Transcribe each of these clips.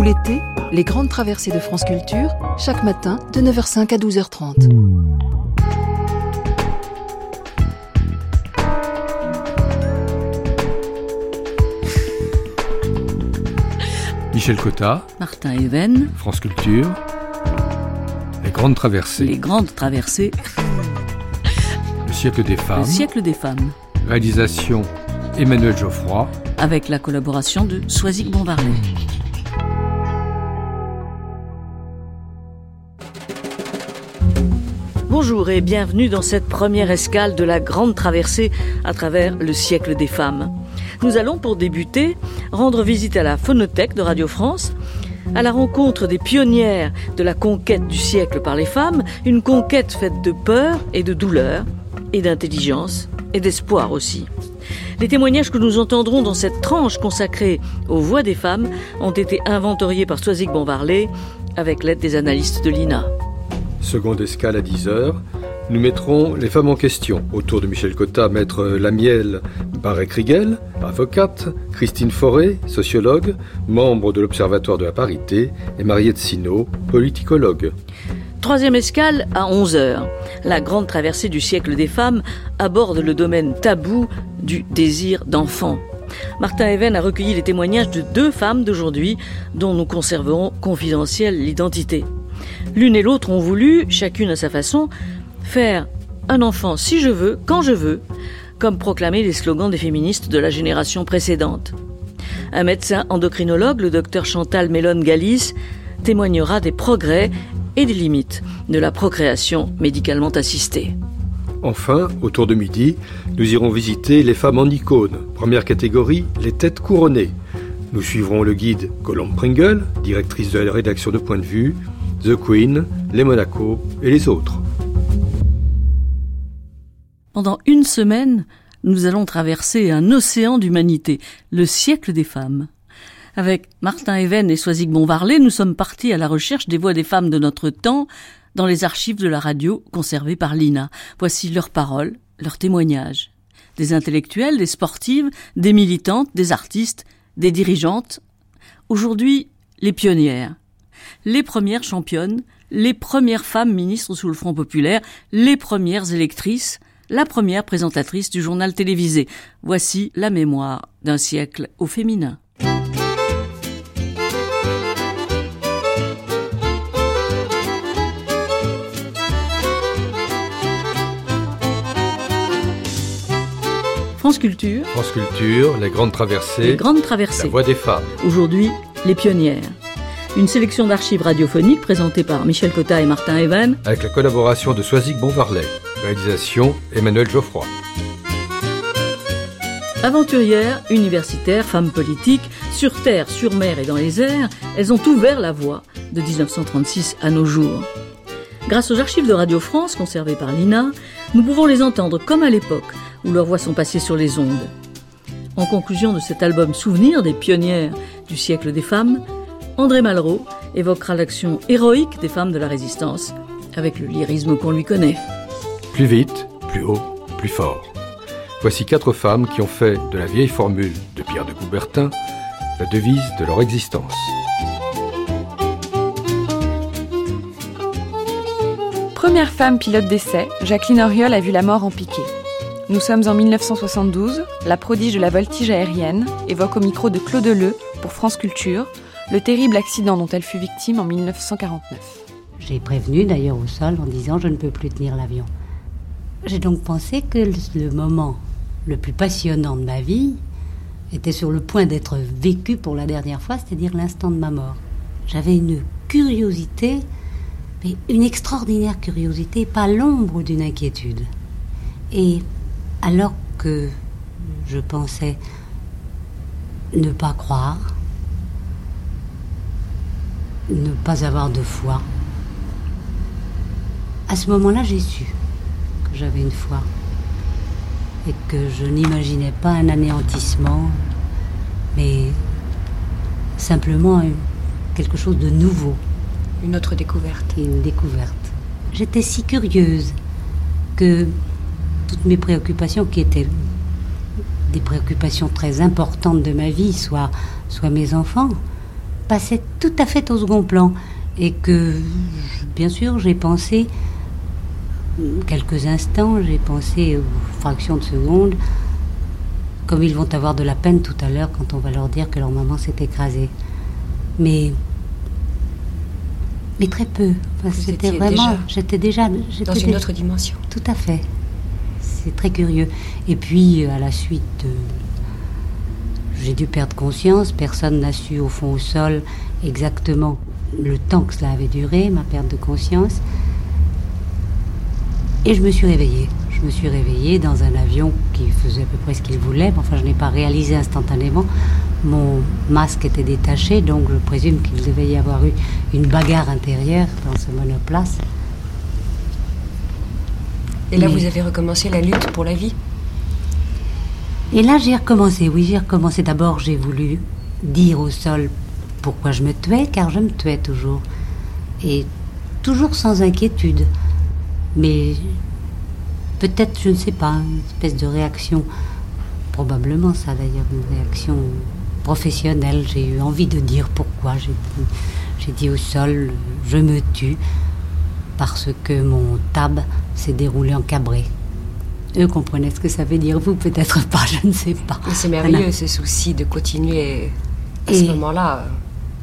Tout l'été, les grandes traversées de France Culture, chaque matin de 9h05 à 12h30. Michel Cotta, Martin Even, France Culture, Les Grandes Traversées, Les Grandes Traversées, Le siècle des femmes, Le siècle des femmes, réalisation Emmanuel Geoffroy, avec la collaboration de Soisic Bombarlet. Bonjour et bienvenue dans cette première escale de la grande traversée à travers le siècle des femmes. Nous allons pour débuter rendre visite à la phonothèque de Radio France, à la rencontre des pionnières de la conquête du siècle par les femmes, une conquête faite de peur et de douleur, et d'intelligence, et d'espoir aussi. Les témoignages que nous entendrons dans cette tranche consacrée aux voix des femmes ont été inventoriés par Soisic Bonvarlet avec l'aide des analystes de l'INA. Seconde escale à 10h, nous mettrons les femmes en question. Autour de Michel Cotta, maître Lamiel Barré-Krigel, avocate, Christine Forêt, sociologue, membre de l'Observatoire de la parité, et Mariette Sino, politicologue. Troisième escale à 11h. La grande traversée du siècle des femmes aborde le domaine tabou du désir d'enfant. Martin Even a recueilli les témoignages de deux femmes d'aujourd'hui dont nous conserverons confidentielle l'identité. L'une et l'autre ont voulu, chacune à sa façon, faire un enfant si je veux, quand je veux, comme proclamaient les slogans des féministes de la génération précédente. Un médecin endocrinologue, le docteur Chantal Mélone Galis, témoignera des progrès et des limites de la procréation médicalement assistée. Enfin, autour de midi, nous irons visiter les femmes en icône. Première catégorie, les têtes couronnées. Nous suivrons le guide Colombe Pringle, directrice de la rédaction de Point de vue, The Queen, les Monaco et les autres. Pendant une semaine, nous allons traverser un océan d'humanité, le siècle des femmes. Avec Martin Even et Soisic Bonvarlet, nous sommes partis à la recherche des voix des femmes de notre temps dans les archives de la radio conservées par l'INA. Voici leurs paroles, leurs témoignages. Des intellectuels, des sportives, des militantes, des artistes, des dirigeantes. Aujourd'hui, les pionnières. Les premières championnes, les premières femmes ministres sous le Front populaire, les premières électrices, la première présentatrice du journal télévisé. Voici la mémoire d'un siècle au féminin. France Culture. France Culture, les grandes traversées. Les grandes traversées. La voix des femmes. Aujourd'hui, les pionnières. Une sélection d'archives radiophoniques présentée par Michel Cotta et Martin Evan. Avec la collaboration de Soisic Bonvarlet. Réalisation Emmanuel Geoffroy. Aventurières, universitaires, femmes politiques, sur terre, sur mer et dans les airs, elles ont ouvert la voie de 1936 à nos jours. Grâce aux archives de Radio France conservées par l'INA, nous pouvons les entendre comme à l'époque où leurs voix sont passées sur les ondes. En conclusion de cet album Souvenir des pionnières du siècle des femmes, André Malraux évoquera l'action héroïque des femmes de la résistance avec le lyrisme qu'on lui connaît. Plus vite, plus haut, plus fort. Voici quatre femmes qui ont fait de la vieille formule de Pierre de Coubertin la devise de leur existence. Première femme pilote d'essai, Jacqueline Auriol a vu la mort en piqué. Nous sommes en 1972, la prodige de la voltige aérienne évoque au micro de Claude Leu pour France Culture le terrible accident dont elle fut victime en 1949. J'ai prévenu d'ailleurs au sol en disant je ne peux plus tenir l'avion. J'ai donc pensé que le moment le plus passionnant de ma vie était sur le point d'être vécu pour la dernière fois, c'est-à-dire l'instant de ma mort. J'avais une curiosité, mais une extraordinaire curiosité, pas l'ombre d'une inquiétude. Et alors que je pensais ne pas croire, ne pas avoir de foi, à ce moment-là, j'ai su que j'avais une foi et que je n'imaginais pas un anéantissement, mais simplement quelque chose de nouveau. Une autre découverte. Une découverte. J'étais si curieuse que toutes mes préoccupations, qui étaient des préoccupations très importantes de ma vie, soit, soit mes enfants, passait tout à fait au second plan. Et que, bien sûr, j'ai pensé, quelques instants, j'ai pensé aux fractions de secondes, comme ils vont avoir de la peine tout à l'heure quand on va leur dire que leur maman s'est écrasée. Mais mais très peu. c'était vraiment, j'étais déjà dans une autre dimension. Tout à fait. C'est très curieux. Et puis à la suite, j'ai dû perdre conscience. Personne n'a su au fond au sol exactement le temps que cela avait duré, ma perte de conscience. Et je me suis réveillée. Je me suis réveillée dans un avion qui faisait à peu près ce qu'il voulait. Enfin, je n'ai pas réalisé instantanément. Mon masque était détaché, donc je présume qu'il devait y avoir eu une bagarre intérieure dans ce monoplace. Et là, vous avez recommencé la lutte pour la vie? Et là, j'ai recommencé, oui, j'ai recommencé. D'abord, j'ai voulu dire au sol pourquoi je me tuais, car je me tuais toujours. Et toujours sans inquiétude. Mais peut-être, je ne sais pas, une espèce de réaction, probablement ça d'ailleurs, une réaction professionnelle. J'ai eu envie de dire pourquoi. J'ai dit au sol, je me tue parce que mon tab s'est déroulé en cabré. Eux comprenaient ce que ça veut dire, vous peut-être pas, je ne sais pas. C'est merveilleux ce souci de continuer à ce moment-là.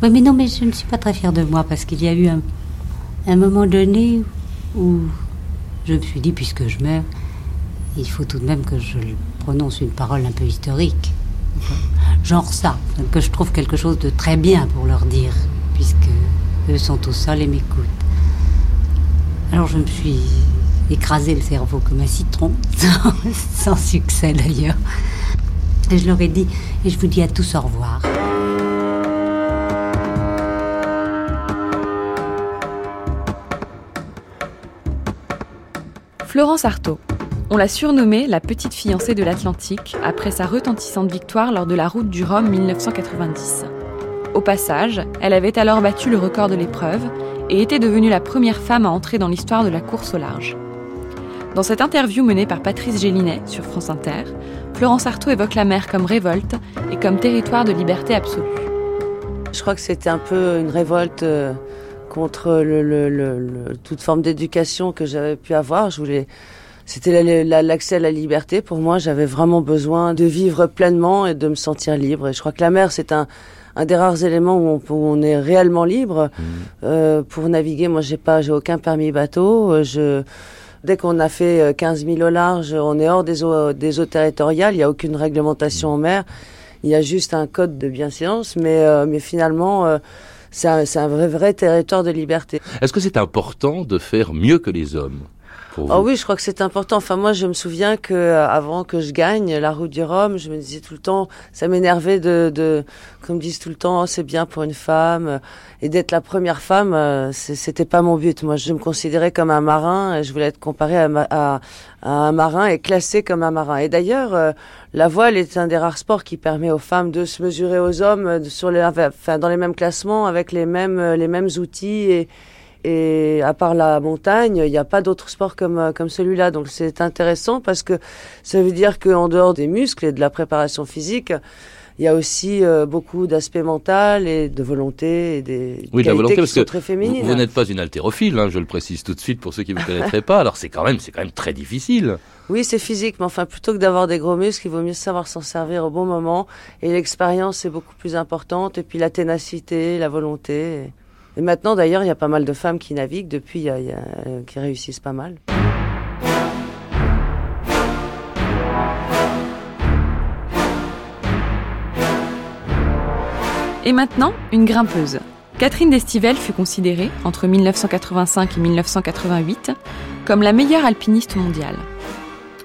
Oui, mais non, mais je ne suis pas très fière de moi parce qu'il y a eu un, un moment donné où je me suis dit, puisque je meurs, il faut tout de même que je prononce une parole un peu historique genre ça, que je trouve quelque chose de très bien pour leur dire, puisque eux sont au sol et m'écoutent. Alors je me suis écrasé le cerveau comme un citron, sans, succès d'ailleurs. Je leur ai dit, et je vous dis à tous au revoir. Florence Artaud. On l'a surnommée la petite fiancée de l'Atlantique après sa retentissante victoire lors de la route du Rhum 1990. Au passage, elle avait alors battu le record de l'épreuve et était devenue la première femme à entrer dans l'histoire de la course au large. Dans cette interview menée par Patrice Gélinet sur France Inter, Florence Artaud évoque la mer comme révolte et comme territoire de liberté absolue. Je crois que c'était un peu une révolte euh, contre toute forme d'éducation que j'avais pu avoir. Je voulais c'était l'accès à la liberté. Pour moi, j'avais vraiment besoin de vivre pleinement et de me sentir libre. Et je crois que la mer, c'est un, un des rares éléments où on, on est réellement libre mmh. euh, pour naviguer. Moi, j'ai pas, j'ai aucun permis bateau. Euh, je Dès qu'on a fait 15 euh, 000 au large, on est hors des eaux, des eaux territoriales. Il n'y a aucune réglementation en mer. Il y a juste un code de bienséance, mais, euh, mais finalement, c'est un, un vrai, vrai territoire de liberté. Est-ce que c'est important de faire mieux que les hommes? Oh oui, je crois que c'est important. Enfin, moi, je me souviens que euh, avant que je gagne la route du Rhum, je me disais tout le temps, ça m'énervait de, de, comme disent tout le temps, oh, c'est bien pour une femme. Et d'être la première femme, euh, c'était pas mon but. Moi, je me considérais comme un marin et je voulais être comparé à, à, un marin et classé comme un marin. Et d'ailleurs, euh, la voile est un des rares sports qui permet aux femmes de se mesurer aux hommes sur les, enfin, dans les mêmes classements avec les mêmes, les mêmes outils et, et à part la montagne, il n'y a pas d'autre sport comme, euh, comme celui-là. Donc c'est intéressant parce que ça veut dire qu'en dehors des muscles et de la préparation physique, il y a aussi euh, beaucoup d'aspects mentaux et de volonté et des oui, la volonté, qui parce sont que très féminines. Vous, n'êtes pas une haltérophile, hein, je le précise tout de suite pour ceux qui ne vous connaîtraient pas. Alors c'est quand même, c'est quand même très difficile. Oui, c'est physique, mais enfin, plutôt que d'avoir des gros muscles, il vaut mieux savoir s'en servir au bon moment. Et l'expérience est beaucoup plus importante. Et puis la ténacité, la volonté. Et maintenant, d'ailleurs, il y a pas mal de femmes qui naviguent depuis, y a, y a, qui réussissent pas mal. Et maintenant, une grimpeuse. Catherine Destivelle fut considérée, entre 1985 et 1988, comme la meilleure alpiniste mondiale.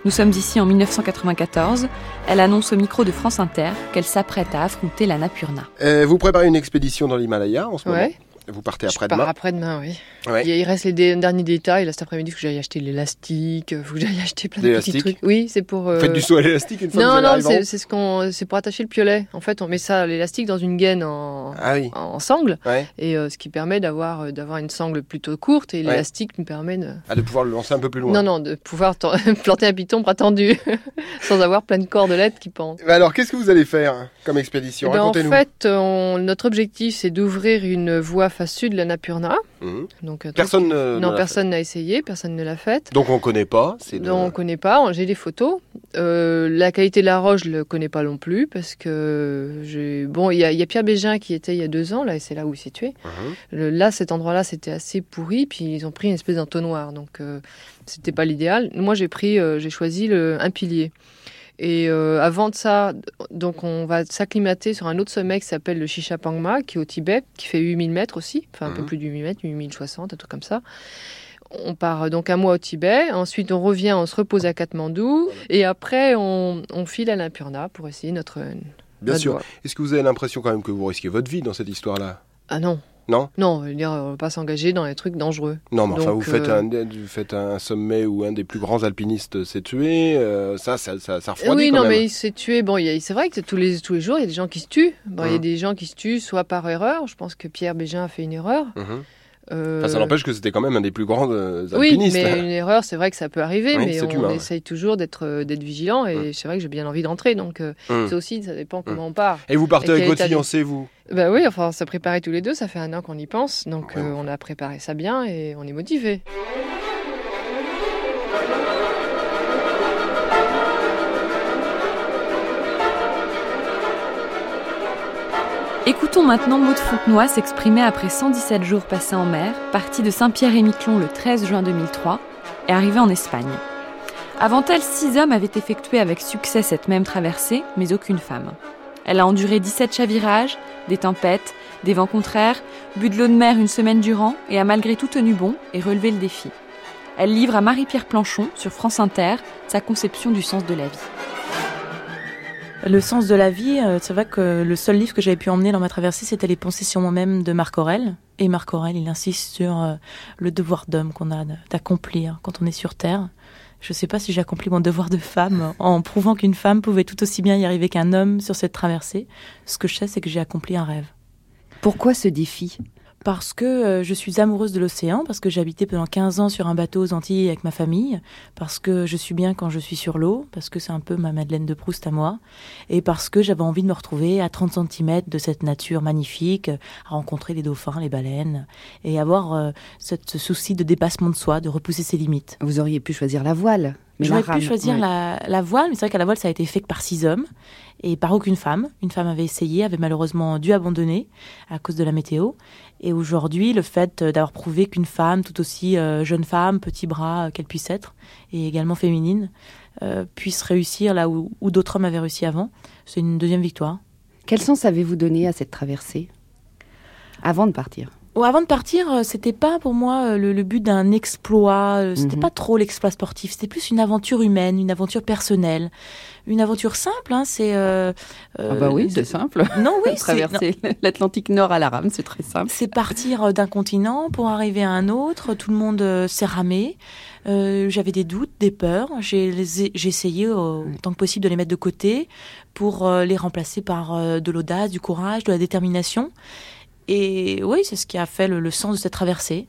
Nous sommes ici en 1994. Elle annonce au micro de France Inter qu'elle s'apprête à affronter la Napurna. Euh, vous préparez une expédition dans l'Himalaya en ce moment Vous partez Je après-demain pars après-demain, oui. Ouais. Il, reste les derniers détails. Là, cet après-midi, il faut que j'aille acheter l'élastique, il faut que j'aille acheter plein de petits trucs. Oui, c'est pour. euh, Faites du saut à l'élastique une fois que vous Non, non, c'est ce qu'on, c'est pour attacher le piolet. En fait, on met ça, l'élastique, dans une gaine en, Ah oui. en sangle, Ouais. et euh, ce qui permet d'avoir, euh, d'avoir une sangle plutôt courte, et l'élastique nous permet de, Ah, de pouvoir le lancer un peu plus loin. non, non, de pouvoir planter un piton bras tendu, sans avoir plein de cordelettes qui pendent. Mais alors, qu'est-ce que vous allez faire comme expédition? Eh ben, en fait, on- notre objectif, c'est d'ouvrir une voie face sud de la Napurna. Mhm. Donc, un truc- Personne ne. non, ne personne n'a essayé, personne ne l'a fait. fait. Donc on connaît pas. De- on connaît pas. J'ai des photos. Euh, la qualité de la roche, je le connais pas non plus parce que. Bon, il y, a- il y a Pierre Bégin qui était il y a deux ans là, et c'est là où il s'est tué. Mhm. Le- là, cet endroit-là, c'était assez pourri, puis ils ont pris une espèce d'entonnoir, donc euh, c'était pas l'idéal. Moi, j'ai pris, euh, j'ai choisi le, un pilier. Et euh, avant de ça, donc on va s'acclimater sur un autre sommet qui s'appelle le Shishapangma, qui est au Tibet, qui fait 8000 mètres aussi, enfin un peu Mhm. plus de 8000 mètres, 8060, un truc comme ça. On part donc un mois au Tibet, ensuite on revient, on se repose à Katmandou, et après on, on file à l'Impurna pour essayer notre. Bien notre sûr. Est-ce que vous avez l'impression quand même que vous risquez votre vie dans cette histoire-là? Ah non. Non? Non, on veut dire, on va pas s'engager dans les trucs dangereux. Non, mais enfin, Donc, vous faites, euh, un, vous faites un sommet où un des plus grands alpinistes s'est tué. euh, ça, ça, ça, ça refroidit oui, quand non, même. mais il s'est tué. Bon, c'est vrai que tous les, tous les jours, il y a des gens qui se tuent. Bon, il y a Mhm. des gens qui se tuent soit par erreur. Je pense que Pierre Bégin a fait une erreur. Mhm. Euh, Enfin, ça n'empêche que c'était quand même un des plus grands euh, Oui, alpinistes. mais une erreur, c'est vrai que ça peut arriver, Oui, mais on humain, ouais. essaye toujours d'être euh, vigilant. Et c'est vrai que j'ai bien envie d'entrer, donc Mhm. c'est aussi, ça dépend comment on part. Et vous partez Et avec votre fiancé, vous? Bah oui, enfin, on s'est préparé tous les deux. Ça fait un an qu'on y pense, donc Ouais. on a préparé ça bien et on est motivé. Écoutons maintenant Maud Fontenoy s'exprimer après 117 jours passés en mer, partie de Saint-Pierre-et-Miquelon le 13 juin 2003 et arrivée en Espagne. Avant elle, six hommes avaient effectué avec succès cette même traversée, mais aucune femme. Elle a enduré 17 chavirages, des tempêtes, des vents contraires, bu de l'eau de mer une semaine durant et a malgré tout tenu bon et relevé le défi. Elle livre à Marie-Pierre Planchon, sur France Inter, sa conception du sens de la vie. Le sens de la vie, euh, c'est vrai que le seul livre que j'avais pu emmener dans ma traversée, c'était Les pensées sur moi-même de Marc Aurel. Et Marc Aurel, il insiste sur euh, le devoir d'homme qu'on a d'accomplir quand on est sur Terre. Je ne sais pas si j'ai accompli mon devoir de femme en prouvant qu'une femme pouvait tout aussi bien y arriver qu'un homme sur cette traversée. Ce que je sais, c'est que j'ai accompli un rêve. Pourquoi ce défi? Parce que euh, je suis amoureuse de l'océan, parce que habité pendant 15 ans sur un bateau aux Antilles avec ma famille, parce que je suis bien quand je suis sur l'eau, parce que c'est un peu ma Madeleine de Proust à moi, et parce que j'avais envie de me retrouver à 30 cm de cette nature magnifique, à rencontrer les dauphins, les baleines, et avoir euh, ce souci de dépassement de soi, de repousser ses limites. Vous auriez pu choisir la voile. Mais J'aurais pu choisir ouais. la, la voile, mais c'est vrai qu'à la voile, ça a été fait que par six hommes et par aucune femme. Une femme avait essayé, avait malheureusement dû abandonner à cause de la météo. Et aujourd'hui, le fait d'avoir prouvé qu'une femme, tout aussi euh, jeune femme, petit bras euh, qu'elle puisse être, et également féminine, euh, puisse réussir là où, où d'autres hommes avaient réussi avant, c'est une deuxième victoire. Quel sens avez-vous donné à cette traversée? Avant de partir? Avant de partir, euh, c'était pas pour moi euh, le, le but d'un exploit, euh, c'était Mhm. pas trop l'exploit sportif, c'était plus une aventure humaine, une aventure personnelle, une aventure simple. Hein, c'est euh, Ah bah oui, de- c'est simple. Non, oui. Traverser l'Atlantique Nord à la rame, c'est très simple. C'est partir d'un continent pour arriver à un autre. Tout le monde s'est ramé. Euh, J'avais des doutes, des peurs. J'ai essayé autant que possible de les mettre de côté pour les remplacer par de l'audace, du courage, de la détermination. Et oui, c'est ce qui a fait le, sens de cette traversée.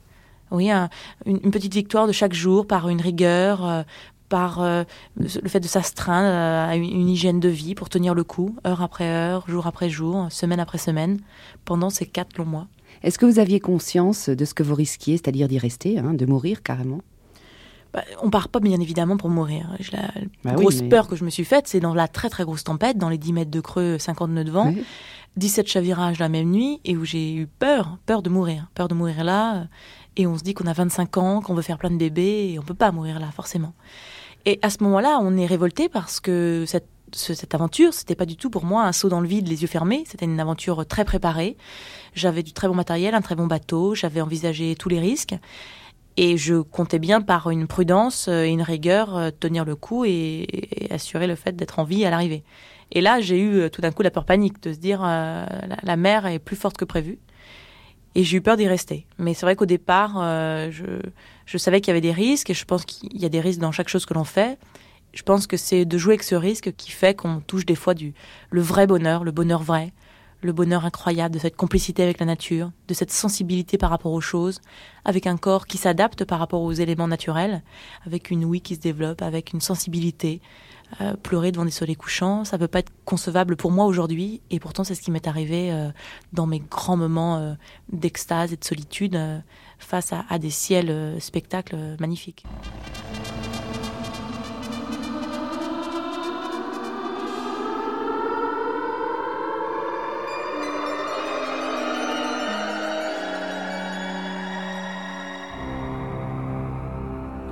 Oui, un- une, petite victoire de chaque jour par une rigueur, euh, par euh, le fait de s'astreindre à une, une hygiène de vie pour tenir le coup, heure après heure, jour après jour, semaine après semaine, pendant ces quatre longs mois. Est-ce que vous aviez conscience de ce que vous risquiez, c'est-à-dire d'y rester, hein, de mourir carrément? Bah, on part pas bien évidemment pour mourir. Je- La Bah oui, grosse mais- peur que je me suis faite, c'est dans la très très grosse tempête, dans les 10 mètres de creux, 50 nœuds de vent, Oui. 17 chavirages la même nuit, et où j'ai eu peur, peur de mourir, peur de mourir là. euh, Et on se dit qu'on a 25 ans, qu'on veut faire plein de bébés, et on peut pas mourir là forcément. Et à ce moment-là, on est révolté parce que cette, ce- cette aventure, c'était pas du tout pour moi un saut dans le vide, les yeux fermés. C'était une aventure très préparée. J'avais du très bon matériel, un très bon bateau. J'avais envisagé tous les risques. Et je comptais bien par une prudence euh, et une rigueur euh, tenir le coup et, assurer le fait d'être en vie à l'arrivée. Et là, j'ai eu euh, tout d'un coup la peur panique de se dire euh, la, mer est plus forte que prévu. Et j'ai eu peur d'y rester. Mais c'est vrai qu'au départ, euh, je, je savais qu'il y avait des risques et je pense qu'il y a des risques dans chaque chose que l'on fait. Je pense que c'est de jouer avec ce risque qui fait qu'on touche des fois du, le vrai bonheur, le bonheur vrai, le bonheur incroyable de cette complicité avec la nature, de cette sensibilité par rapport aux choses, avec un corps qui s'adapte par rapport aux éléments naturels, avec une ouïe qui se développe, avec une sensibilité. Euh, pleurer devant des soleils couchants, ça peut pas être concevable pour moi aujourd'hui, et pourtant c'est ce qui m'est arrivé euh, dans mes grands moments euh, d'extase et de solitude face à, à, des ciels spectacles magnifiques.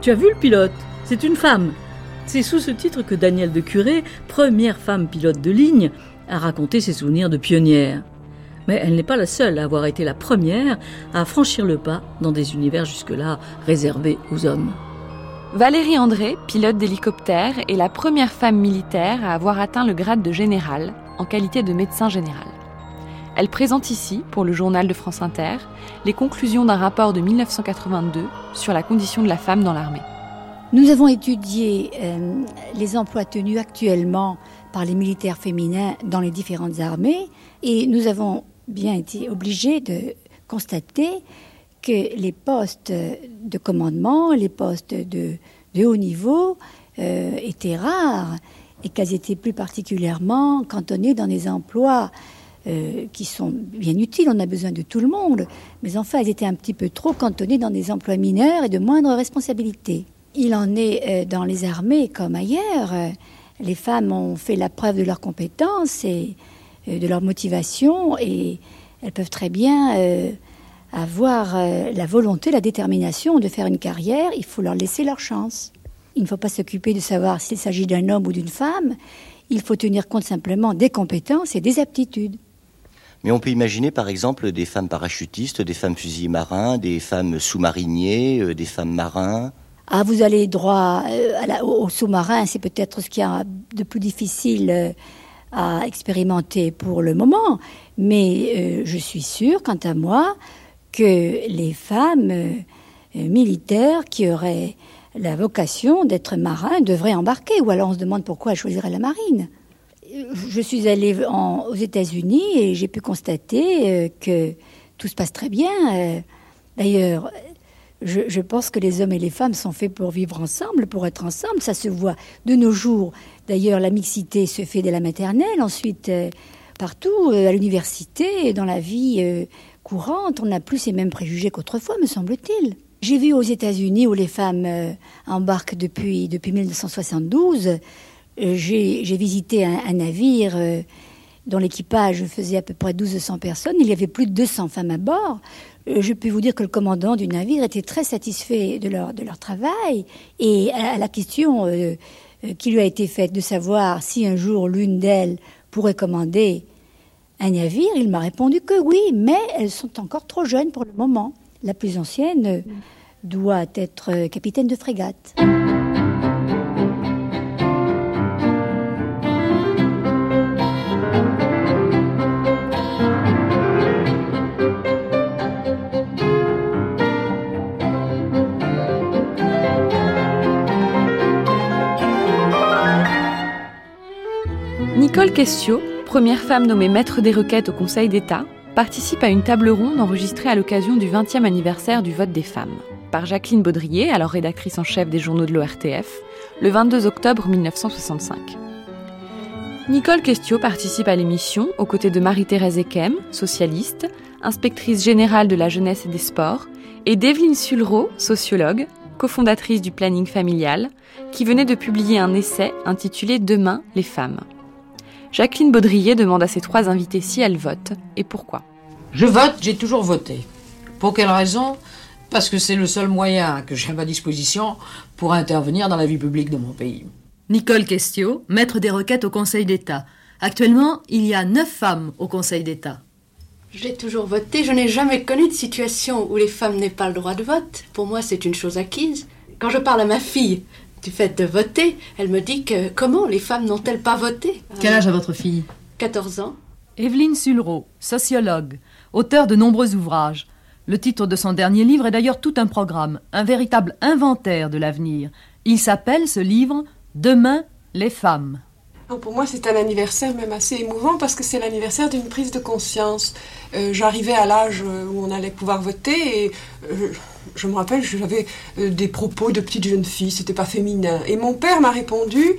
Tu as vu le pilote? C'est une femme. C'est sous ce titre que Danielle de Curé, première femme pilote de ligne, a raconté ses souvenirs de pionnière. Mais elle n'est pas la seule à avoir été la première à franchir le pas dans des univers jusque-là réservés aux hommes. Valérie André, pilote d'hélicoptère, est la première femme militaire à avoir atteint le grade de général en qualité de médecin général. Elle présente ici, pour le journal de France Inter, les conclusions d'un rapport de 1982 sur la condition de la femme dans l'armée. Nous avons étudié euh, les emplois tenus actuellement par les militaires féminins dans les différentes armées et nous avons bien été obligés de constater que les postes de commandement, les postes de, haut niveau euh, étaient rares et qu'elles étaient plus particulièrement cantonnées dans des emplois euh, qui sont bien utiles, on a besoin de tout le monde, mais enfin, elles étaient un petit peu trop cantonnées dans des emplois mineurs et de moindres responsabilités. Il en est euh, dans les armées comme ailleurs. Les femmes ont fait la preuve de leurs compétences et euh, de leur motivation et elles peuvent très bien avoir la volonté, la détermination de faire une carrière. Il faut leur laisser leur chance. Il ne faut pas s'occuper de savoir s'il s'agit d'un homme ou d'une femme. Il faut tenir compte simplement des compétences et des aptitudes. Mais on peut imaginer par exemple des femmes parachutistes, des femmes fusiliers marins, des femmes sous-mariniers, euh, des femmes marins. Ah, vous allez droit euh, aux sous-marins, c'est peut-être ce qu'il y a de plus difficile euh, à expérimenter pour le moment. Mais je suis sûre, quant à moi, que les femmes militaires qui auraient la vocation d'être marins devraient embarquer. Ou alors on se demande pourquoi elles choisiraient la marine je suis allée aux États-Unis et j'ai pu constater euh, que tout se passe très bien. Euh, d'ailleurs, je, pense que les hommes et les femmes sont faits pour vivre ensemble, pour être ensemble. Ça se voit de nos jours. D'ailleurs, la mixité se fait dès la maternelle, ensuite euh, partout, à l'université, dans la vie courante. On n'a plus ces mêmes préjugés qu'autrefois, me semble-t-il. J'ai vu aux États-Unis où les femmes embarquent depuis, depuis 1972 euh, j'ai visité un, navire euh, dont l'équipage faisait à peu près 1200 personnes. Il y avait plus de 200 femmes à bord. Euh, je peux vous dire que le commandant du navire était très satisfait de leur travail. Et à, la question qui lui a été faite de savoir si un jour l'une d'elles pourrait commander un navire, il m'a répondu que oui, mais elles sont encore trop jeunes pour le moment. La plus ancienne doit être capitaine de frégate. Questio, première femme nommée maître des requêtes au Conseil d'État, participe à une table ronde enregistrée à l'occasion du 20e anniversaire du vote des femmes, par Jacqueline Baudrier, alors rédactrice en chef des journaux de l'ORTF, le 22 octobre 1965. Nicole Questio participe à l'émission aux côtés de Marie-Thérèse Ekem, socialiste, inspectrice générale de la jeunesse et des sports, et d'Evelyne Sulro, sociologue, cofondatrice du planning familial, qui venait de publier un essai intitulé Demain les femmes. Jacqueline Baudrier demande à ses trois invités si elles votent et pourquoi. Je vote, j'ai toujours voté. Pour quelle raison? Parce que c'est le seul moyen que j'ai à ma disposition pour intervenir dans la vie publique de mon pays. Nicole Questio, maître des requêtes au Conseil d'État. Actuellement, il y a neuf femmes au Conseil d'État. J'ai toujours voté. Je n'ai jamais connu de situation où les femmes n'aient pas le droit de vote. Pour moi, c'est une chose acquise. Quand je parle à ma fille du fait de voter, elle me dit que comment les femmes n'ont-elles pas voté? Quel âge a votre fille? 14 ans. Evelyne Sulro, sociologue, auteur de nombreux ouvrages. Le titre de son dernier livre est d'ailleurs tout un programme, un véritable inventaire de l'avenir. Il s'appelle ce livre Demain les femmes. Pour moi, c'est un anniversaire même assez émouvant parce que c'est l'anniversaire d'une prise de conscience. Euh, j'arrivais à l'âge où on allait pouvoir voter et euh, je me rappelle, j'avais euh, des propos de petite jeune fille, c'était pas féminin. Et mon père m'a répondu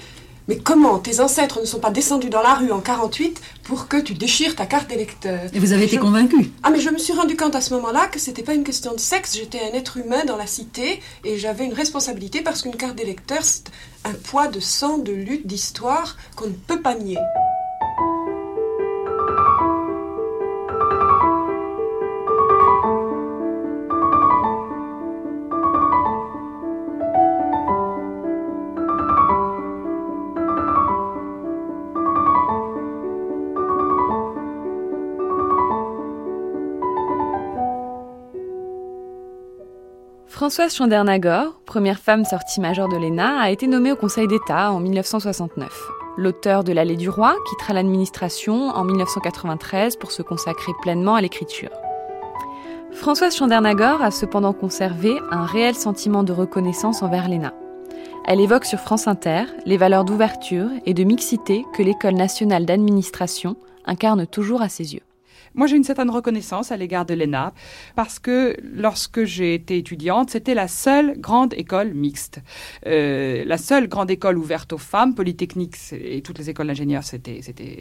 mais comment tes ancêtres ne sont pas descendus dans la rue en 48 pour que tu déchires ta carte d'électeur? Et vous avez été convaincu Ah mais je me suis rendu compte à ce moment-là que c'était pas une question de sexe, j'étais un être humain dans la cité et j'avais une responsabilité parce qu'une carte d'électeur c'est un poids de sang, de lutte, d'histoire qu'on ne peut pas nier. Françoise Chandernagor, première femme sortie majeure de l'ENA, a été nommée au Conseil d'État en 1969. L'auteur de L'Allée du Roi quittera l'administration en 1993 pour se consacrer pleinement à l'écriture. Françoise Chandernagor a cependant conservé un réel sentiment de reconnaissance envers l'ENA. Elle évoque sur France Inter les valeurs d'ouverture et de mixité que l'École nationale d'administration incarne toujours à ses yeux. Moi, j'ai une certaine reconnaissance à l'égard de l'ENA parce que lorsque j'ai été étudiante, c'était la seule grande école mixte. Euh, la seule grande école ouverte aux femmes, Polytechnique et toutes les écoles d'ingénieurs, c'était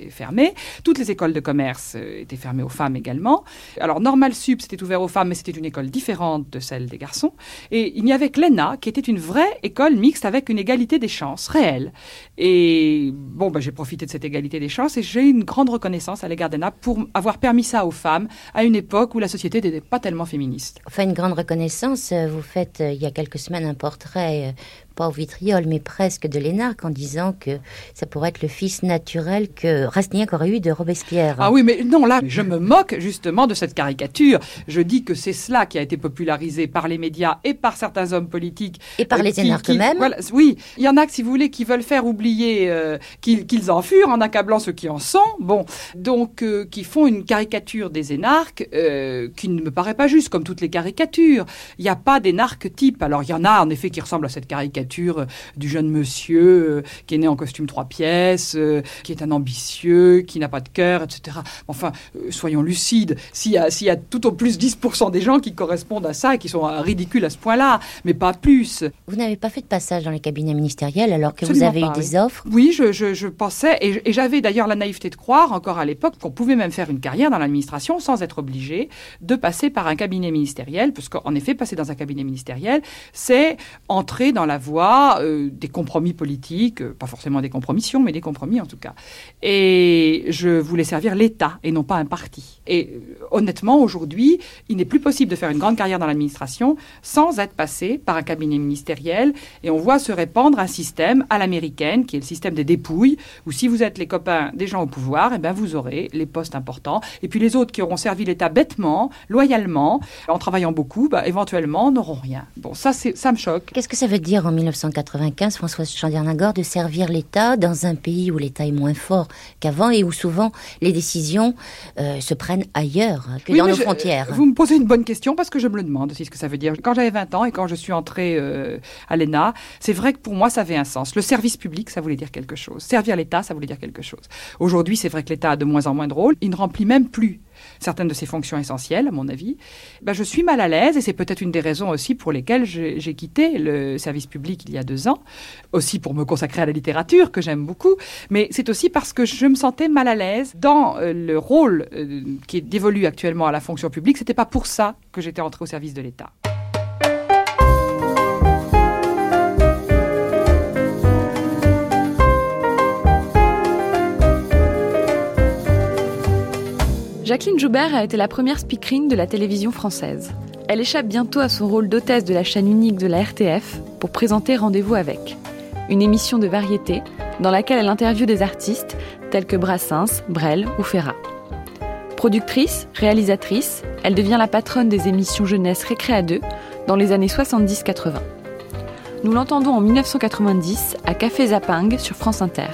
fermé. Toutes les écoles de commerce euh, étaient fermées aux femmes également. Alors, Normal Sup, c'était ouvert aux femmes, mais c'était une école différente de celle des garçons. Et il n'y avait que l'ENA qui était une vraie école mixte avec une égalité des chances réelle. Et bon, ben, j'ai profité de cette égalité des chances et j'ai une grande reconnaissance à l'égard d'ENA pour avoir permis ça aux femmes à une époque où la société n'était pas tellement féministe. Enfin, une grande reconnaissance. Euh, vous faites euh, il y a quelques semaines un portrait euh, pas au vitriol, mais presque de Lénarque, en disant que ça pourrait être le fils naturel que Rastignac aurait eu de Robespierre. Ah oui, mais non, là, je me moque justement de cette caricature. Je dis que c'est cela qui a été popularisé par les médias et par certains hommes politiques. Et par les énarques eux-mêmes. oui, il y en a si vous voulez, qui veulent faire oublier euh, qu'ils en furent en accablant ceux qui en sont. Bon, donc, euh, qui font une caricature des énarques euh, qui ne me paraît pas juste, comme toutes les caricatures. Il n'y a pas d'énarque type. Alors, il y en a, en effet, qui ressemblent à cette caricature euh, du jeune monsieur euh, qui est né en costume trois pièces, euh, qui est un ambitieux, qui n'a pas de cœur, etc. Enfin, soyons lucides. S'il y, a, y a tout au plus 10% des gens qui correspondent à ça et qui sont ridicules à ce point-là, mais pas plus. Vous n'avez pas fait de passage dans les cabinets ministériels alors que vous avez eu des offres? Oui, je, je, pensais, et, et j'avais d'ailleurs la naïveté de croire, encore à l'époque, qu'on pouvait même faire une carrière dans l'administration sans être obligé de passer par un cabinet ministériel, parce qu'en effet, passer dans un cabinet ministériel, c'est entrer dans la voie euh, des compromis politiques, euh, pas forcément des compromissions, mais des compromis en tout cas. Et je voulais servir l'État et non pas un parti. Et euh, honnêtement, aujourd'hui, il n'est plus possible de faire une grande carrière dans l'administration sans être passé par un cabinet ministériel. Et on voit se répandre un système à l'américaine, qui est le système des dépouilles, où si vous êtes les copains des gens au pouvoir, eh ben vous aurez les postes importants. Et puis les autres qui auront servi l'État bêtement, loyalement, en travaillant beaucoup, bah, éventuellement n'auront rien. Bon, ça, ça me choque. Qu'est-ce que ça veut dire en 1995, Françoise Chandernagor, de servir l'État dans un pays où l'État est moins fort qu'avant et où souvent les décisions euh, se prennent ailleurs que dans nos frontières. Vous me posez une bonne question parce que je me le demande aussi ce que ça veut dire. Quand j'avais 20 ans et quand je suis entrée euh, à l'ENA, c'est vrai que pour moi ça avait un sens. Le service public, ça voulait dire quelque chose. Servir l'État, ça voulait dire quelque chose. Aujourd'hui, c'est vrai que l'État a de moins en moins de rôle. Il ne remplit même plus certaines de ses fonctions essentielles, à mon avis, ben je suis mal à l'aise et c'est peut-être une des raisons aussi pour lesquelles j'ai quitté le service public il y a deux ans, aussi pour me consacrer à la littérature que j'aime beaucoup, mais c'est aussi parce que je me sentais mal à l'aise dans euh, le rôle euh, qui est dévolu actuellement à la fonction publique. C'était pas pour ça que j'étais entrée au service de l'État. Jacqueline Joubert a été la première speakerine de la télévision française. Elle échappe bientôt à son rôle d'hôtesse de la chaîne unique de la RTF pour présenter Rendez-vous avec, une émission de variété dans laquelle elle interviewe des artistes tels que Brassens, Brel ou Ferrat. Productrice, réalisatrice, elle devient la patronne des émissions jeunesse Récréa 2 dans les années 70-80. Nous l'entendons en 1990 à Café Zapping sur France Inter.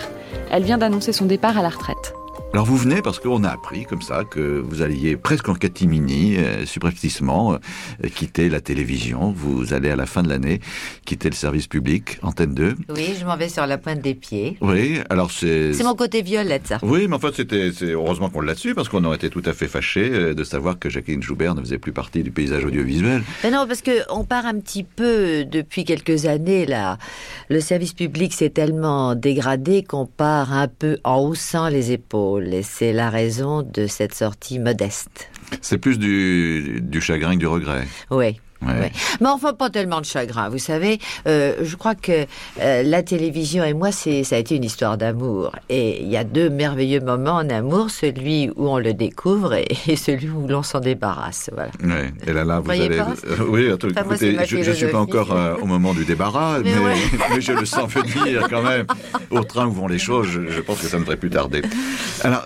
Elle vient d'annoncer son départ à la retraite. Alors vous venez parce qu'on a appris comme ça que vous alliez presque en catimini, euh, subrepticement, euh, quitter la télévision. Vous allez à la fin de l'année quitter le service public, Antenne 2. Oui, je m'en vais sur la pointe des pieds. Oui, alors c'est... C'est mon côté violette, ça. Oui, mais en fait, c'était, c'est heureusement qu'on l'a su, parce qu'on aurait été tout à fait fâchés euh, de savoir que Jacqueline Joubert ne faisait plus partie du paysage audiovisuel. Mais non, parce que on part un petit peu depuis quelques années là. Le service public s'est tellement dégradé qu'on part un peu en haussant les épaules, et c'est la raison de cette sortie modeste. C'est plus du, du chagrin que du regret. Oui. Ouais. Ouais. Mais enfin, pas tellement de chagrin. Vous savez, euh, je crois que euh, la télévision et moi, c'est ça a été une histoire d'amour. Et il y a deux merveilleux moments en amour, celui où on le découvre et, et celui où l'on s'en débarrasse. Voilà. Et là, là, vous allez. pas euh, oui, attends, Enfin, moi, écoutez, ma je ne suis pas encore euh, au moment du débarras, mais, Mais ouais. mais je le sens venir quand même. Au train où vont les choses, je, je pense que ça ne devrait plus tarder. Alors,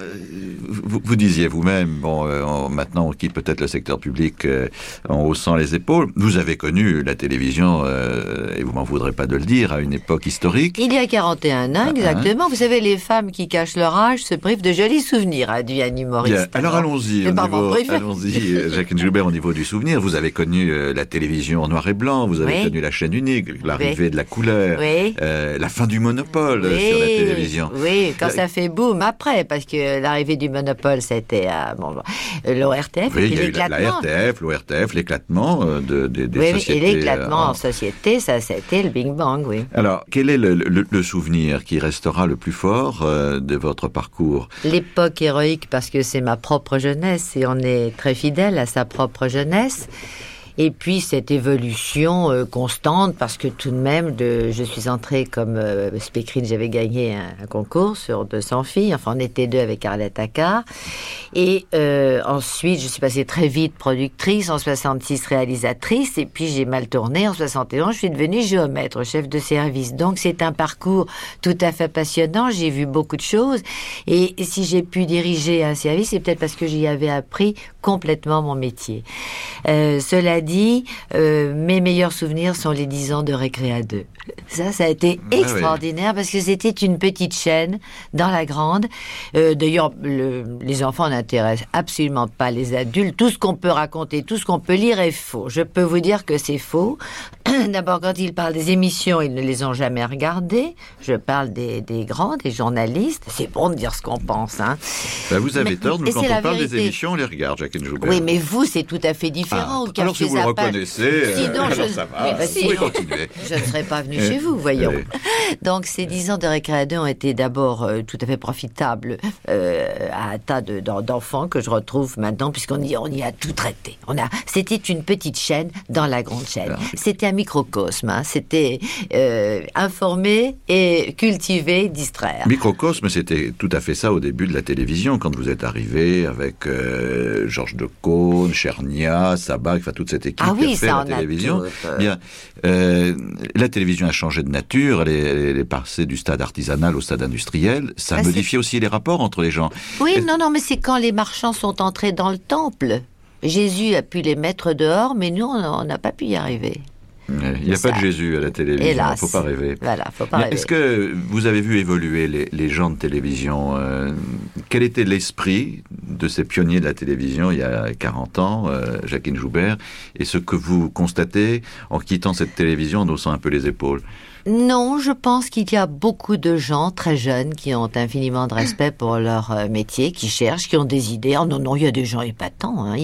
vous, vous disiez vous-même, bon, euh, on- maintenant on quitte peut-être le secteur public euh, en haussant les épaules. Vous avez connu la télévision, euh, et vous m'en voudrez pas de le dire, à une époque historique. Il y a 41 ans, exactement. Vous savez, les femmes qui cachent leur âge se privent de jolis souvenirs, a dit humoriste. Bien. Alors allons-y, allons-y, Jacqueline Joubert, au niveau du souvenir. Vous avez connu la télévision en noir et blanc, vous avez Oui. connu la chaîne unique, l'arrivée Oui. de la couleur, Oui. la fin du monopole sur la télévision. Oui, quand ça fait boum après, parce que l'arrivée du monopole, c'était à bon, euh, l'ORTF, Oui, et il puis y a eu la, la l'éclatement. RTF, l'ORTF, l'éclatement euh, de, des- des Oui, oui, sociétés. et l'éclatement euh, en société, ça, c'était le Big Bang, oui. Alors, quel est le, le- le souvenir qui restera le plus fort euh, de votre parcours? L'époque héroïque, parce que c'est ma propre jeunesse, et on est très fidèle à sa propre jeunesse. Et puis cette évolution euh, constante, parce que tout de même, je suis entrée comme euh, j'avais gagné un, concours sur 200 filles, enfin on était deux avec Arlette Accard. Et euh, ensuite, je suis passée très vite productrice, en 66 réalisatrice, et puis j'ai mal tourné, en 71 je suis devenue géomètre, chef de service. Donc c'est un parcours tout à fait passionnant, j'ai vu beaucoup de choses, et si j'ai pu diriger un service, c'est peut-être parce que j'y avais appris complètement mon métier. Euh, dit, euh, mes meilleurs souvenirs sont les 10 ans de Récré à deux. Ça, ça a été Ah oui. extraordinaire parce que c'était une petite chaîne dans la grande. Euh, D'ailleurs, le- les enfants n'intéressent absolument pas les adultes. Tout ce qu'on peut raconter, tout ce qu'on peut lire est faux. Je peux vous dire que c'est faux. D'abord, quand ils parlent des émissions, ils ne les ont jamais regardées. Je parle des, des grands, des journalistes. C'est bon de dire ce qu'on pense. Hein. Ben, Vous avez Mais- tort, nous, quand on parle des vérité. émissions, on les regarde, Jacqueline Joubert. Oui, mais vous, c'est tout à fait différent. Ah, au Café vous le reconnaissez, euh, Sinon, alors je... ça va, Oui, bah, vous pouvez sinon, continuer. Je ne serais pas venue Euh, chez vous, voyons. euh. Donc, ces dix ans de récréation ont été d'abord euh, tout à fait profitables euh, à un tas de- d'en- d'enfants que je retrouve maintenant, puisqu'on y, on y a tout traité. On a, c'était une petite chaîne dans la grande chaîne. C'était un microcosme. hein. C'était euh, informer et cultiver, distraire. Microcosme, c'était tout à fait ça au début de la télévision, quand vous êtes arrivé avec euh, Georges Decaune, Chernia, Sabac, enfin toute cette équipe Ah qui oui, a fait la télévision. Bien, euh, la télévision a changé de nature, elle est, elle est passée du stade artisanal au stade industriel. Ça a Ah, c'est- modifié aussi les rapports entre les gens. Oui, non, non, mais c'est quand les marchands sont entrés dans le temple. Jésus a pu les mettre dehors, mais nous, on n'a pas pu y arriver. Il n'y a Ça- pas de Jésus à la télévision, Hélas. faut pas rêver. Voilà, faut pas rêver. Est-ce que vous avez vu évoluer les, les gens de télévision euh, Quel était l'esprit de ces pionniers de la télévision il y a 40 ans, euh, Jacqueline Joubert, et ce que vous constatez en quittant cette télévision, en haussant un peu les épaules? Non, je pense qu'il y a beaucoup de gens très jeunes qui ont infiniment de respect pour leur euh, métier, qui cherchent, qui ont des idées. Oh non, non, il y a des gens épatants. Hein.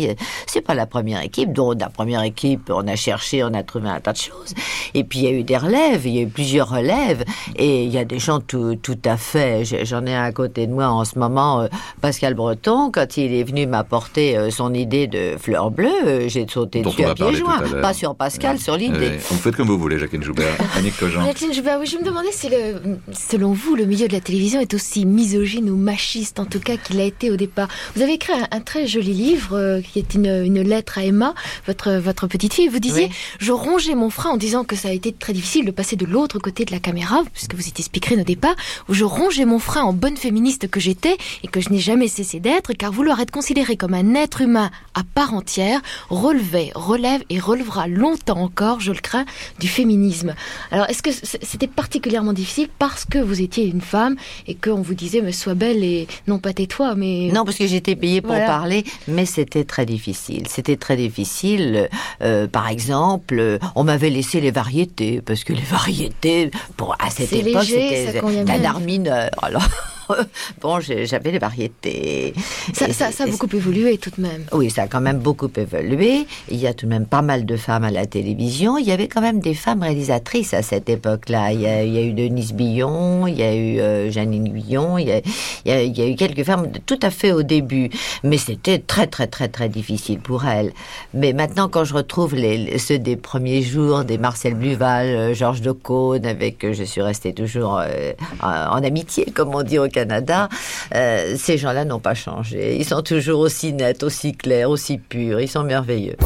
C'est pas la première équipe. Donc, la première équipe, on a cherché, on a trouvé un tas de choses. Et puis, il y a eu des relèves, il y a eu plusieurs relèves. Et il y a des gens tout, tout à fait. J'en ai un à côté de moi en ce moment, euh, Pascal Breton, quand il est venu m'apporter euh, son idée de fleurs bleues, euh, j'ai sauté Dont dessus à pieds joints. Pas sur Pascal, sur l'idée. Vous faites comme vous voulez, Jacqueline Joubert. Annick Cogent. Jacqueline Joubert, oui, je me demandais si, le, selon vous, le milieu de la télévision est aussi misogyne ou machiste, en tout cas, qu'il a été au départ. Vous avez écrit un, un très joli livre euh, qui est une, une lettre à Emma, votre, votre petite fille. Vous disiez Je rongeais mon frein en disant que ça a été très difficile de passer de l'autre côté de la caméra, puisque vous étiez speakerine au départ, où je rongeais mon frein en bonne féministe que j'étais et que je n'ai jamais cessé d'être, car vouloir être considéré comme un être humain à part entière relevait, relève et relèvera longtemps encore, je le crains, du féminisme. Alors, est-ce que c'était particulièrement difficile parce que vous étiez une femme et qu'on vous disait mais sois belle et non pas tais-toi mais non parce que j'étais payée pour Voilà. parler mais c'était très difficile. C'était très difficile Euh, par exemple on m'avait laissé les variétés parce que les variétés pour à cette époque c'était art mineur alors bon j'avais les variétés ça, a beaucoup évolué tout de même. Oui, ça a quand même beaucoup évolué. Il y a tout de même pas mal de femmes à la télévision. Il y avait quand même des femmes réalisatrices à cette époque-là. Il y a, il y a eu Denise Billon, il y a eu euh, Janine Guillon, il y a, il y a- il y a eu quelques femmes tout à fait au début. Mais c'était très, très, très, très difficile pour elles. Mais maintenant, quand je retrouve les, ceux des premiers jours, des Marcel Bluval, euh, Georges Decaune, avec euh, je suis restée toujours euh, en, en amitié, comme on dit au Canada, euh, ces gens-là n'ont pas changé. Ils sont toujours aussi nets, aussi clairs, aussi purs. Ils sont merveilleux.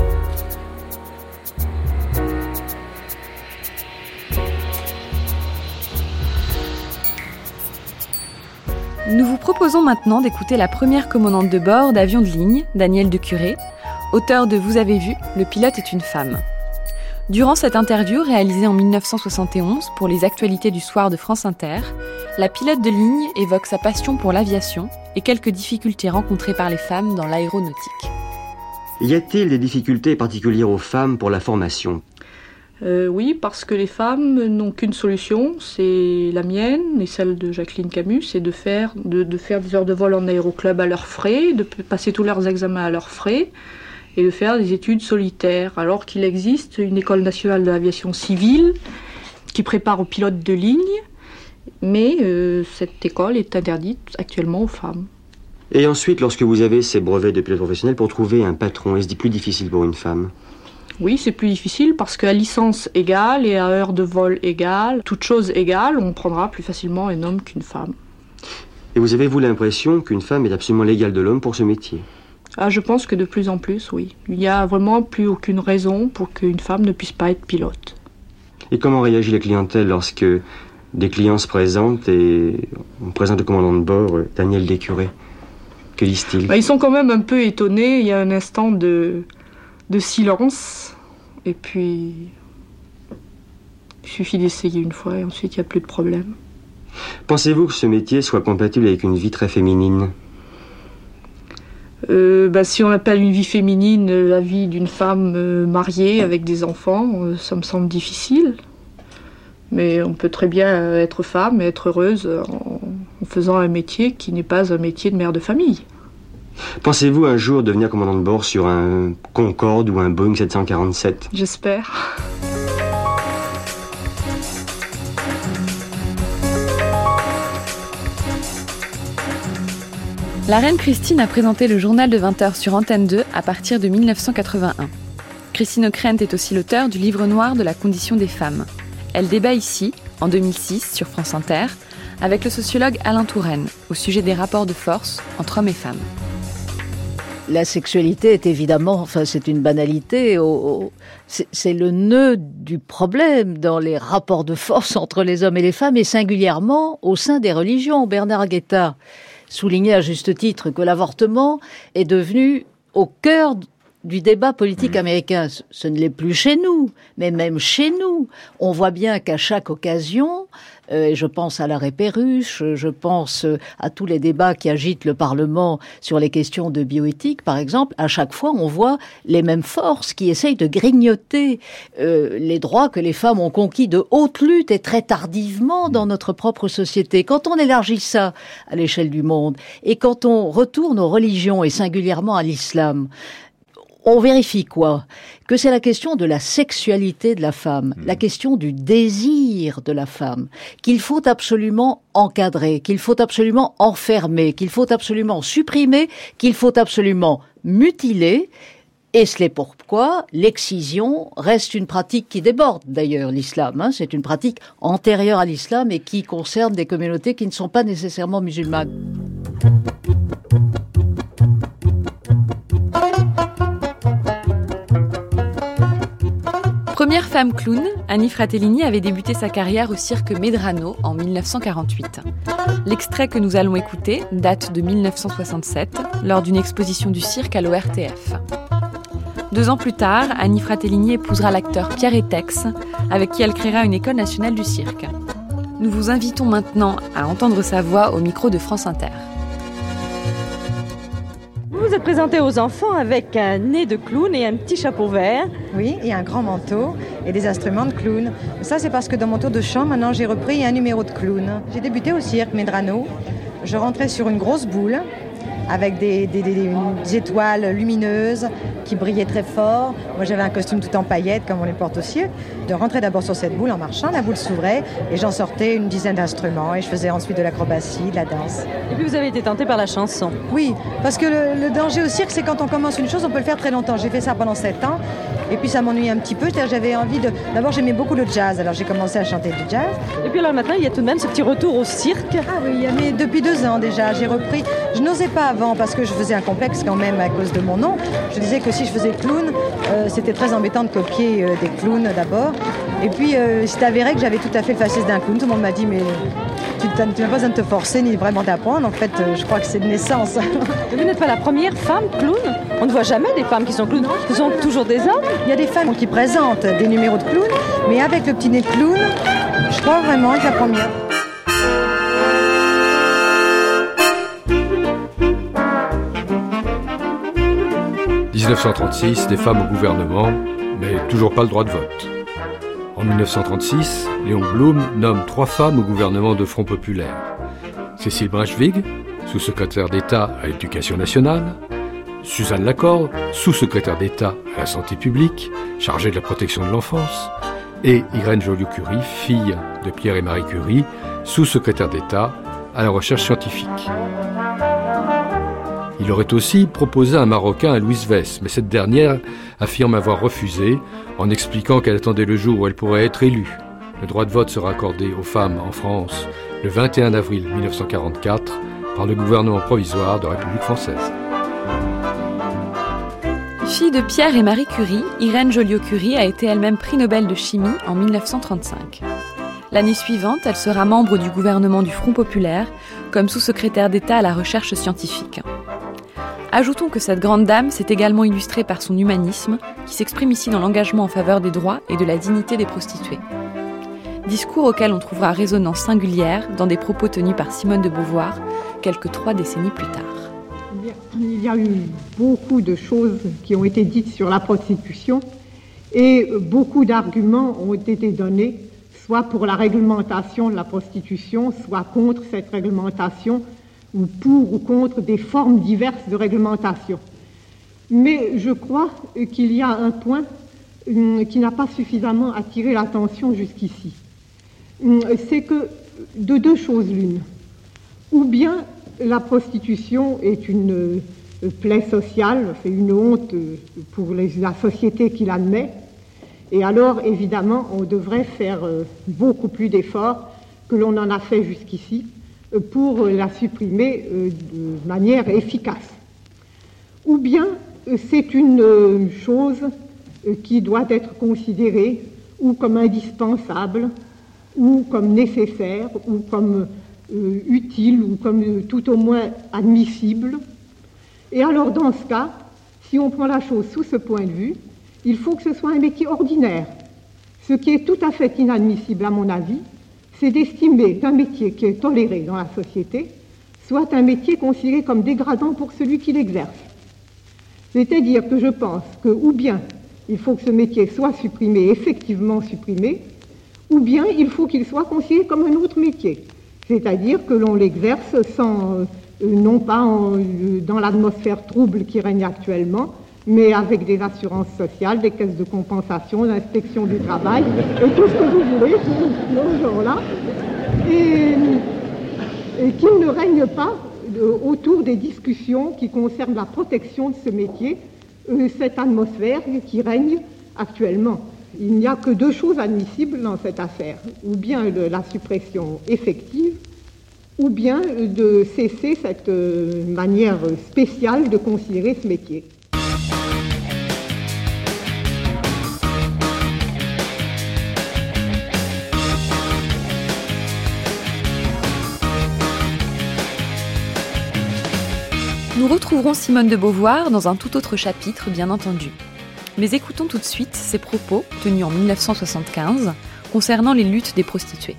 Nous vous proposons maintenant d'écouter la première commandante de bord d'avion de ligne, Danielle Decuré, auteur de Vous avez vu, le pilote est une femme. Durant cette interview réalisée en 1971 pour les actualités du soir de France Inter, la pilote de ligne évoque sa passion pour l'aviation et quelques difficultés rencontrées par les femmes dans l'aéronautique. Y a-t-il des difficultés particulières aux femmes pour la formation? Euh, oui, parce que les femmes n'ont qu'une solution, c'est la mienne et celle de Jacqueline Camus, c'est de faire, de, de faire des heures de vol en aéroclub à leurs frais, de passer tous leurs examens à leurs frais et de faire des études solitaires, alors qu'il existe une école nationale de l'aviation civile qui prépare aux pilotes de ligne, mais euh, cette école est interdite actuellement aux femmes. Et ensuite, lorsque vous avez ces brevets de pilote professionnel, pour trouver un patron, est-ce plus difficile pour une femme? Oui, c'est plus difficile parce qu'à licence égale et à heure de vol égale, toute chose égale, on prendra plus facilement un homme qu'une femme. Et vous avez-vous l'impression qu'une femme est absolument l'égale de l'homme pour ce métier? Ah, je pense que de plus en plus, oui. Il n'y a vraiment plus aucune raison pour qu'une femme ne puisse pas être pilote. Et comment réagit la clientèle lorsque des clients se présentent et on présente le commandant de bord, euh, Daniel Décuré Que disent-ils? Bah, ils sont quand même un peu étonnés. Il y a un instant de, de silence. Et puis, il suffit d'essayer une fois et ensuite il n'y a plus de problème. Pensez-vous que ce métier soit compatible avec une vie très féminine? Euh, bah, si on appelle une vie féminine euh, la vie d'une femme mariée avec des enfants, ça me semble difficile. Mais on peut très bien euh, être femme et être heureuse en, en faisant un métier qui n'est pas un métier de mère de famille. Pensez-vous un jour devenir commandant de bord sur un Concorde ou un Boeing 747 J'espère. La reine Christine a présenté le journal de 20h sur Antenne 2 à partir de 1981. Christine Ockrent est aussi l'auteur du livre noir de la condition des femmes. Elle débat ici, en 2006, sur France Inter, avec le sociologue Alain Touraine, au sujet des rapports de force entre hommes et femmes. La sexualité est évidemment, enfin c'est une banalité, c'est le nœud du problème dans les rapports de force entre les hommes et les femmes et singulièrement au sein des religions. Bernard Guetta soulignait à juste titre que l'avortement est devenu au cœur du débat politique américain. Ce- ne l'est plus chez nous, mais même chez nous, on voit bien qu'à chaque occasion, euh, je pense à l'arrêt Perruche, je pense euh, à tous les débats qui agitent le Parlement sur les questions de bioéthique, par exemple, à chaque fois, on voit les mêmes forces qui essayent de grignoter euh, les droits que les femmes ont conquis de haute lutte et très tardivement dans notre propre société. Quand on élargit ça à l'échelle du monde et quand on retourne aux religions et singulièrement à l'islam, on vérifie quoi? Que c'est la question de la sexualité de la femme, la question du désir de la femme, qu'il faut absolument encadrer, qu'il faut absolument enfermer, qu'il faut absolument supprimer, qu'il faut absolument mutiler. Et c'est pourquoi l'excision reste une pratique qui déborde d'ailleurs l'islam. hein. C'est une pratique antérieure à l'islam et qui concerne des communautés qui ne sont pas nécessairement musulmanes. Femme clown, Annie Fratellini avait débuté sa carrière au cirque Medrano en 1948. L'extrait que nous allons écouter date de 1967, lors d'une exposition du cirque à l'ORTF. Deux ans plus tard, Annie Fratellini épousera l'acteur Pierre Etex, avec qui elle créera une école nationale du cirque. Nous vous invitons maintenant à entendre sa voix au micro de France Inter. Vous êtes présenté aux enfants avec un nez de clown et un petit chapeau vert. Oui, et un grand manteau et des instruments de clown. Ça, c'est parce que dans mon tour de chant, maintenant, j'ai repris un numéro de clown. J'ai débuté au cirque Medrano. Je rentrais sur une grosse boule avec des, des, des, des, étoiles lumineuses qui brillaient très fort. Moi, j'avais un costume tout en paillettes, comme on les porte au cirque. De rentrer d'abord sur cette boule en marchant, la boule s'ouvrait et j'en sortais une dizaine d'instruments et je faisais ensuite de l'acrobatie, de la danse. Et puis vous avez été tentée par la chanson. Oui, parce que le, le danger au cirque, c'est quand on commence une chose, on peut le faire très longtemps. J'ai fait ça pendant sept ans et puis ça m'ennuyait un petit peu. J'avais envie de. D'abord, j'aimais beaucoup le jazz, alors j'ai commencé à chanter du jazz. Et puis alors maintenant, il y a tout de même ce petit retour au cirque. Ah oui, mais depuis deux ans déjà, j'ai repris. Je n'osais pas avant parce que je faisais un complexe quand même à cause de mon nom. Je disais que si je faisais clown, euh, c'était très embêtant de copier euh, des clowns d'abord. Et puis, euh, c'est avéré que j'avais tout à fait le faciès d'un clown. Tout le monde m'a dit, mais tu n'as pas besoin de te forcer ni vraiment d'apprendre. En fait, je crois que c'est de naissance. Vous n'êtes pas la première femme clown? On ne voit jamais des femmes qui sont clowns. Ce sont toujours des hommes Il y a des femmes qui présentent des numéros de clown, mais avec le petit nez de clown, je crois vraiment être la première. « 1936, des femmes au gouvernement, mais toujours pas le droit de vote. En 1936, Léon Blum nomme trois femmes au gouvernement de Front Populaire. Cécile Brechwig, sous-secrétaire d'État à l'Éducation nationale, Suzanne Lacorde, sous-secrétaire d'État à la santé publique, chargée de la protection de l'enfance, et Irène Joliot-Curie, fille de Pierre et Marie Curie, sous-secrétaire d'État à la recherche scientifique. Il aurait aussi proposé un Marocain à Louise Vess, mais cette dernière affirme avoir refusé en expliquant qu'elle attendait le jour où elle pourrait être élue. Le droit de vote sera accordé aux femmes en France le 21 avril 1944 par le gouvernement provisoire de la République française. Fille de Pierre et Marie Curie, Irène Joliot-Curie a été elle-même prix Nobel de chimie en 1935. L'année suivante, elle sera membre du gouvernement du Front populaire comme sous-secrétaire d'État à la recherche scientifique. Ajoutons que cette grande dame s'est également illustrée par son humanisme, qui s'exprime ici dans l'engagement en faveur des droits et de la dignité des prostituées. Discours auquel on trouvera résonance singulière dans des propos tenus par Simone de Beauvoir quelques trois décennies plus tard. Il y a eu beaucoup de choses qui ont été dites sur la prostitution et beaucoup d'arguments ont été donnés, soit pour la réglementation de la prostitution, soit contre cette réglementation, ou pour ou contre des formes diverses de réglementation. Mais je crois qu'il y a un point qui n'a pas suffisamment attiré l'attention jusqu'ici. C'est que de deux choses l'une. Ou bien la prostitution est une plaie sociale, c'est une honte pour la société qui l'admet, et alors évidemment on devrait faire beaucoup plus d'efforts que l'on en a fait jusqu'ici pour la supprimer de manière efficace. Ou bien c'est une chose qui doit être considérée ou comme indispensable, ou comme nécessaire, ou comme utile, ou comme tout au moins admissible. Et alors dans ce cas, si on prend la chose sous ce point de vue, il faut que ce soit un métier ordinaire. Ce qui est tout à fait inadmissible à mon avis, c'est d'estimer qu'un métier qui est toléré dans la société soit un métier considéré comme dégradant pour celui qui l'exerce. C'est-à-dire que je pense que ou bien il faut que ce métier soit supprimé, effectivement supprimé, ou bien il faut qu'il soit considéré comme un autre métier. C'est-à-dire que l'on l'exerce sans, euh, non pas euh, dans l'atmosphère trouble qui règne actuellement, mais avec des assurances sociales, des caisses de compensation, l'inspection du travail, tout ce que vous voulez, ce genre-là, et, qu'il ne règne pas euh, autour des discussions qui concernent la protection de ce métier, euh, cette atmosphère qui règne actuellement. Il n'y a que deux choses admissibles dans cette affaire, ou bien la suppression effective, ou bien de cesser cette euh, manière spéciale de considérer ce métier. Nous retrouverons Simone de Beauvoir dans un tout autre chapitre, bien entendu. Mais écoutons tout de suite ses propos, tenus en 1975, concernant les luttes des prostituées.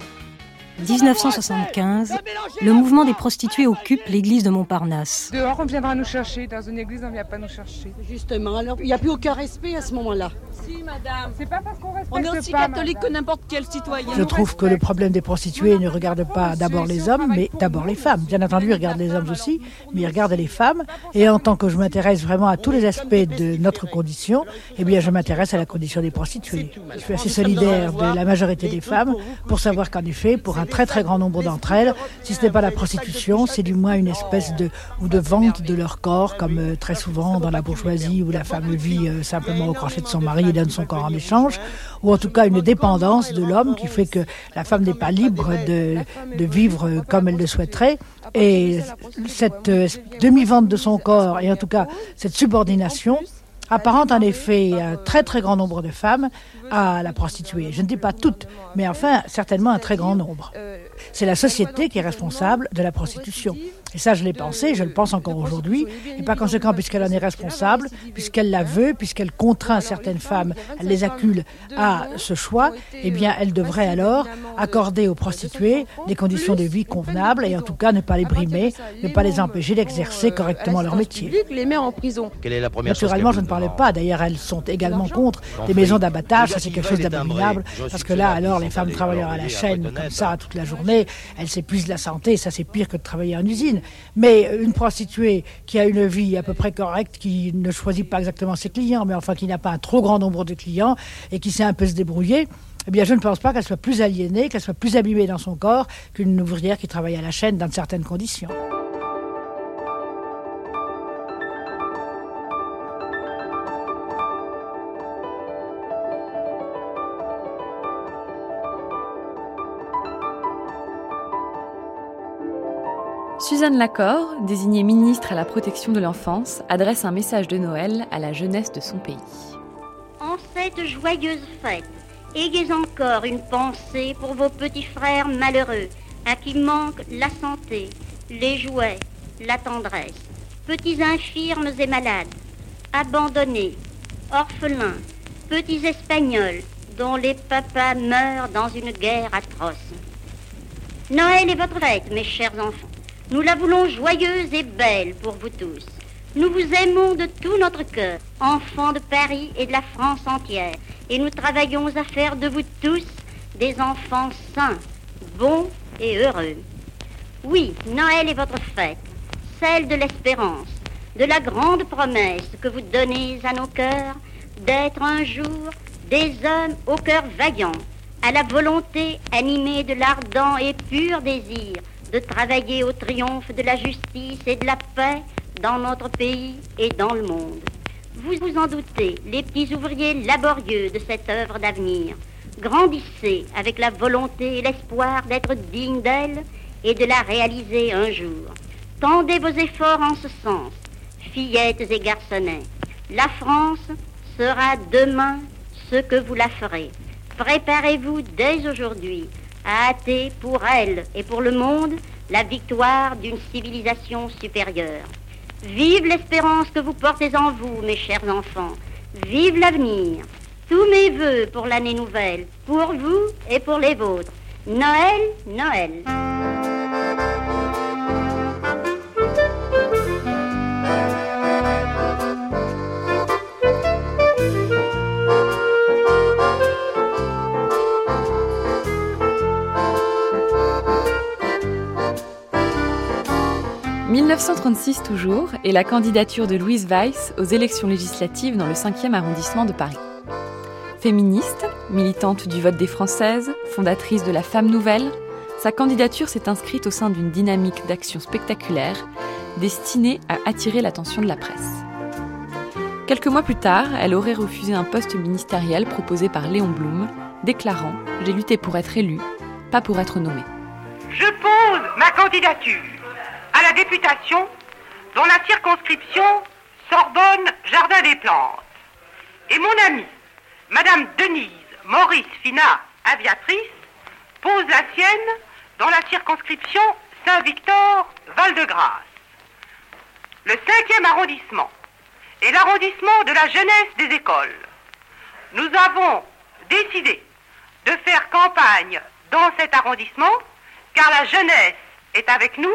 1975, le mouvement des prostituées occupe l'église de Montparnasse. Dehors, on viendra nous chercher. Dans une église, on ne vient pas nous chercher. Justement, alors il n'y a plus aucun respect à ce moment-là. Si, madame. C'est pas parce qu'on respecte On est aussi pas, catholique que n'importe quel citoyen. Je trouve que le problème des prostituées ne regarde pas d'abord les hommes, mais d'abord les femmes. Bien entendu, il regarde les hommes aussi, mais il regarde les femmes. Et en tant que je m'intéresse vraiment à tous les aspects de notre condition, eh bien, je m'intéresse à la condition des prostituées. Je suis assez solidaire de la majorité des femmes pour savoir qu'en effet, pour un très très grand nombre d'entre elles, si ce n'est pas la prostitution, c'est du moins une espèce de ou de vente de leur corps, comme euh, très souvent dans la bourgeoisie où la femme vit euh, simplement au crochet de son mari donne son corps en échange, ou en tout cas une dépendance de l'homme qui fait que la femme n'est pas libre de, de vivre comme elle le souhaiterait. Et cette euh, demi-vente de son corps, et en tout cas cette subordination, apparente en effet un très très grand nombre de femmes à la prostituée. Je ne dis pas toutes, mais enfin certainement un très grand nombre. C'est la société qui est responsable de la prostitution. Et ça, je l'ai pensé, je le pense encore aujourd'hui. Et par conséquent, puisqu'elle en est responsable, puisqu'elle la veut, puisqu'elle contraint certaines femmes, elle les accule à ce choix, eh bien, elle devrait alors accorder aux prostituées des conditions de vie convenables et en tout cas ne pas les brimer, ne pas les empêcher d'exercer correctement leur métier. les met en prison. Quelle est la première Naturellement, je ne parlais pas. D'ailleurs, elles sont également contre des maisons d'abattage. Ça, c'est quelque chose d'abominable. Parce que là, alors, les femmes travaillent à la chaîne comme ça toute la journée. Elles s'épuisent la santé. Ça, c'est pire que de travailler en usine. Mais une prostituée qui a une vie à peu près correcte, qui ne choisit pas exactement ses clients, mais enfin qui n'a pas un trop grand nombre de clients et qui sait un peu se débrouiller, eh bien, je ne pense pas qu'elle soit plus aliénée, qu'elle soit plus abîmée dans son corps qu'une ouvrière qui travaille à la chaîne dans certaines conditions. Suzanne Lacor, désignée ministre à la protection de l'enfance, adresse un message de Noël à la jeunesse de son pays. En cette joyeuse fête, ayez encore une pensée pour vos petits frères malheureux, à qui manque la santé, les jouets, la tendresse, petits infirmes et malades, abandonnés, orphelins, petits espagnols dont les papas meurent dans une guerre atroce. Noël est votre fête, mes chers enfants. Nous la voulons joyeuse et belle pour vous tous. Nous vous aimons de tout notre cœur, enfants de Paris et de la France entière, et nous travaillons à faire de vous tous des enfants sains, bons et heureux. Oui, Noël est votre fête, celle de l'espérance, de la grande promesse que vous donnez à nos cœurs d'être un jour des hommes au cœur vaillant, à la volonté animée de l'ardent et pur désir de travailler au triomphe de la justice et de la paix dans notre pays et dans le monde. Vous vous en doutez, les petits ouvriers laborieux de cette œuvre d'avenir, grandissez avec la volonté et l'espoir d'être dignes d'elle et de la réaliser un jour. Tendez vos efforts en ce sens, fillettes et garçonnets. La France sera demain ce que vous la ferez. Préparez-vous dès aujourd'hui à hâter pour elle et pour le monde la victoire d'une civilisation supérieure. Vive l'espérance que vous portez en vous, mes chers enfants. Vive l'avenir. Tous mes voeux pour l'année nouvelle, pour vous et pour les vôtres. Noël, Noël. 1936 toujours, et la candidature de Louise Weiss aux élections législatives dans le 5e arrondissement de Paris. Féministe, militante du vote des Françaises, fondatrice de la Femme Nouvelle, sa candidature s'est inscrite au sein d'une dynamique d'action spectaculaire destinée à attirer l'attention de la presse. Quelques mois plus tard, elle aurait refusé un poste ministériel proposé par Léon Blum, déclarant ⁇ J'ai lutté pour être élu, pas pour être nommé ⁇ Je pose ma candidature à la députation dans la circonscription Sorbonne-Jardin des Plantes. Et mon amie, Madame Denise Maurice Finat, aviatrice, pose la sienne dans la circonscription Saint-Victor-Val-de-Grâce. Le cinquième arrondissement et l'arrondissement de la jeunesse des écoles. Nous avons décidé de faire campagne dans cet arrondissement car la jeunesse est avec nous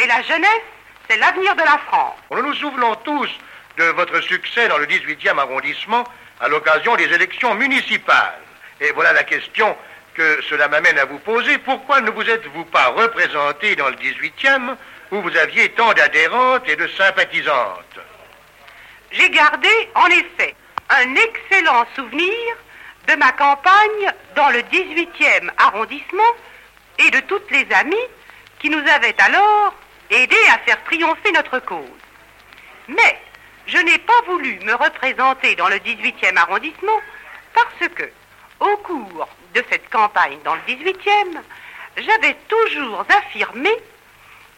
et la jeunesse, c'est l'avenir de la France. Nous nous souvenons tous de votre succès dans le 18e arrondissement à l'occasion des élections municipales. Et voilà la question que cela m'amène à vous poser. Pourquoi ne vous êtes-vous pas représenté dans le 18e où vous aviez tant d'adhérentes et de sympathisantes? J'ai gardé, en effet, un excellent souvenir de ma campagne dans le 18e arrondissement et de toutes les amies qui nous avaient alors aidés à faire triompher notre cause. Mais je n'ai pas voulu me représenter dans le 18e arrondissement parce que, au cours de cette campagne dans le 18e, j'avais toujours affirmé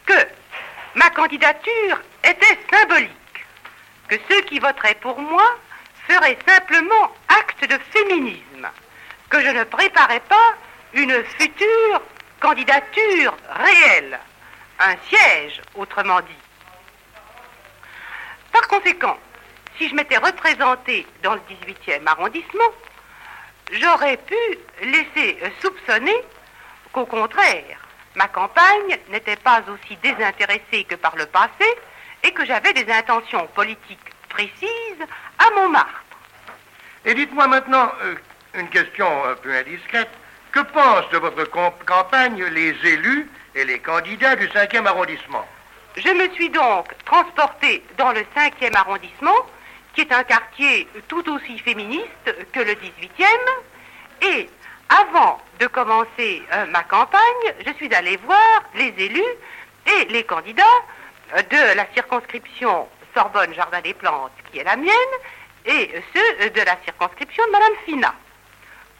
que ma candidature était symbolique, que ceux qui voteraient pour moi feraient simplement acte de féminisme, que je ne préparais pas une future candidature réelle, un siège, autrement dit. Par conséquent, si je m'étais représentée dans le 18e arrondissement, j'aurais pu laisser soupçonner qu'au contraire, ma campagne n'était pas aussi désintéressée que par le passé et que j'avais des intentions politiques précises à Montmartre. Et dites-moi maintenant euh, une question un peu indiscrète. Que pensent de votre campagne les élus et les candidats du 5e arrondissement Je me suis donc transportée dans le 5e arrondissement, qui est un quartier tout aussi féministe que le 18e, et avant de commencer euh, ma campagne, je suis allée voir les élus et les candidats euh, de la circonscription Sorbonne-Jardin des Plantes, qui est la mienne, et ceux de la circonscription de Madame Fina.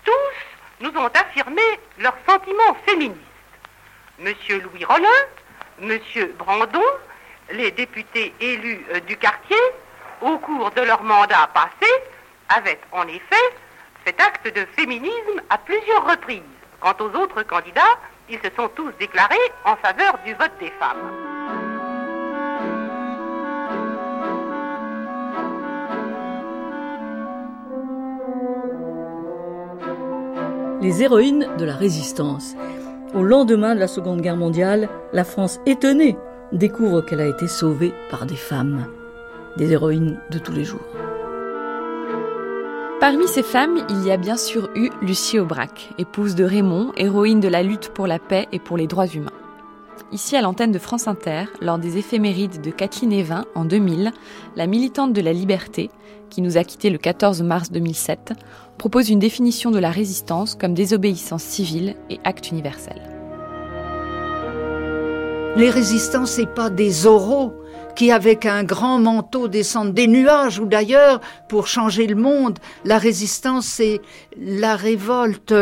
Tous nous ont affirmé leurs sentiments féministes. Monsieur Louis Rollin, Monsieur Brandon, les députés élus euh, du quartier, au cours de leur mandat passé, avaient en effet cet acte de féminisme à plusieurs reprises. Quant aux autres candidats, ils se sont tous déclarés en faveur du vote des femmes. Les héroïnes de la résistance. Au lendemain de la Seconde Guerre mondiale, la France étonnée découvre qu'elle a été sauvée par des femmes, des héroïnes de tous les jours. Parmi ces femmes, il y a bien sûr eu Lucie Aubrac, épouse de Raymond, héroïne de la lutte pour la paix et pour les droits humains. Ici à l'antenne de France Inter, lors des éphémérides de Kathleen Evin en 2000, la militante de la liberté, qui nous a quittés le 14 mars 2007, propose une définition de la résistance comme désobéissance civile et acte universel. Les résistants, c'est pas des oraux qui, avec un grand manteau, descendent des nuages ou d'ailleurs pour changer le monde. La résistance, c'est la révolte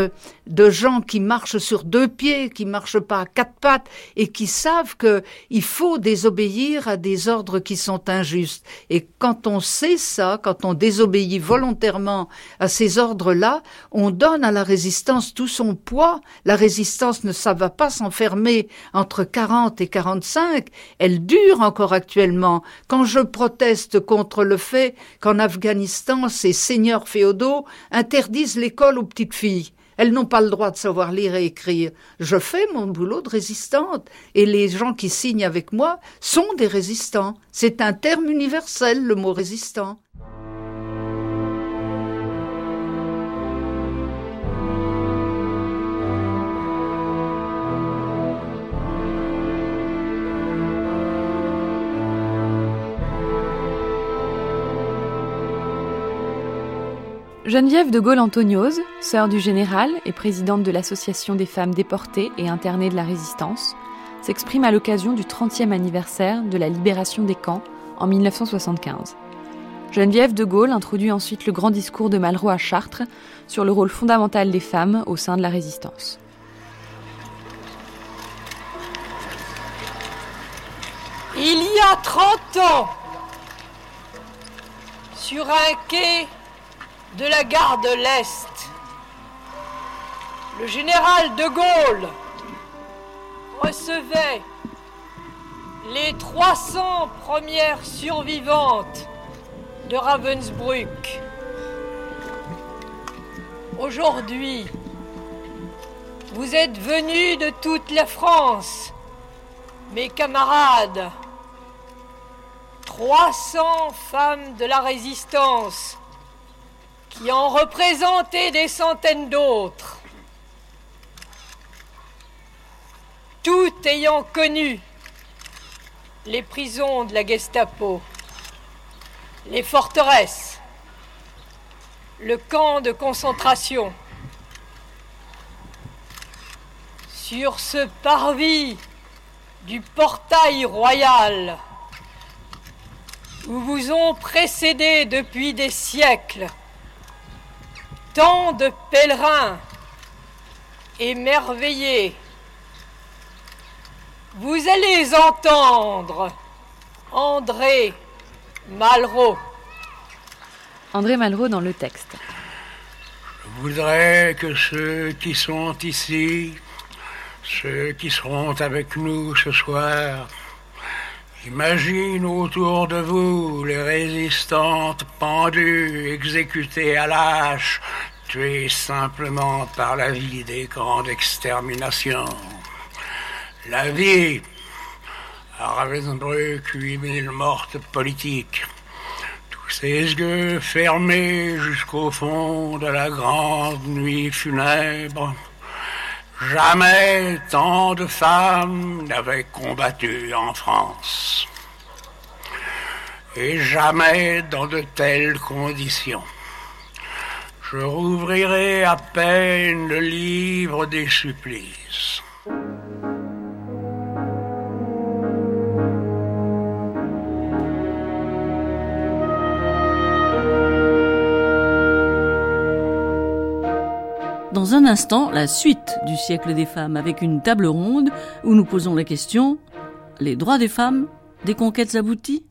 de gens qui marchent sur deux pieds, qui marchent pas à quatre pattes et qui savent que il faut désobéir à des ordres qui sont injustes. Et quand on sait ça, quand on désobéit volontairement à ces ordres-là, on donne à la résistance tout son poids. La résistance ne ça va pas s'enfermer entre 40 et 45, elle dure encore actuellement. Quand je proteste contre le fait qu'en Afghanistan, ces seigneurs féodaux interdisent l'école aux petites filles, elles n'ont pas le droit de savoir lire et écrire. Je fais mon boulot de résistante et les gens qui signent avec moi sont des résistants. C'est un terme universel, le mot résistant. Geneviève de Gaulle-Antoniose, sœur du général et présidente de l'Association des femmes déportées et internées de la Résistance, s'exprime à l'occasion du 30e anniversaire de la libération des camps en 1975. Geneviève de Gaulle introduit ensuite le grand discours de Malraux à Chartres sur le rôle fondamental des femmes au sein de la résistance. Il y a 30 ans, sur un quai de la gare de l'Est. Le général de Gaulle recevait les 300 premières survivantes de Ravensbrück. Aujourd'hui, vous êtes venus de toute la France, mes camarades. 300 femmes de la résistance qui en représentaient des centaines d'autres. Toutes ayant connu les prisons de la Gestapo, les forteresses, le camp de concentration. Sur ce parvis du portail royal, où vous ont précédé depuis des siècles tant de pèlerins émerveillés, vous allez entendre André Malraux. André Malraux dans le texte. Je voudrais que ceux qui sont ici, ceux qui seront avec nous ce soir, imaginent autour de vous les résistantes pendues, exécutées à l'âche, tuées simplement par la vie des camps d'extermination. La vie, à Ravensbrück, 8000 mortes politiques ses yeux fermés jusqu'au fond de la grande nuit funèbre. Jamais tant de femmes n'avaient combattu en France. Et jamais dans de telles conditions. Je rouvrirai à peine le livre des supplices. Dans un instant, la suite du siècle des femmes avec une table ronde où nous posons la question les droits des femmes, des conquêtes abouties?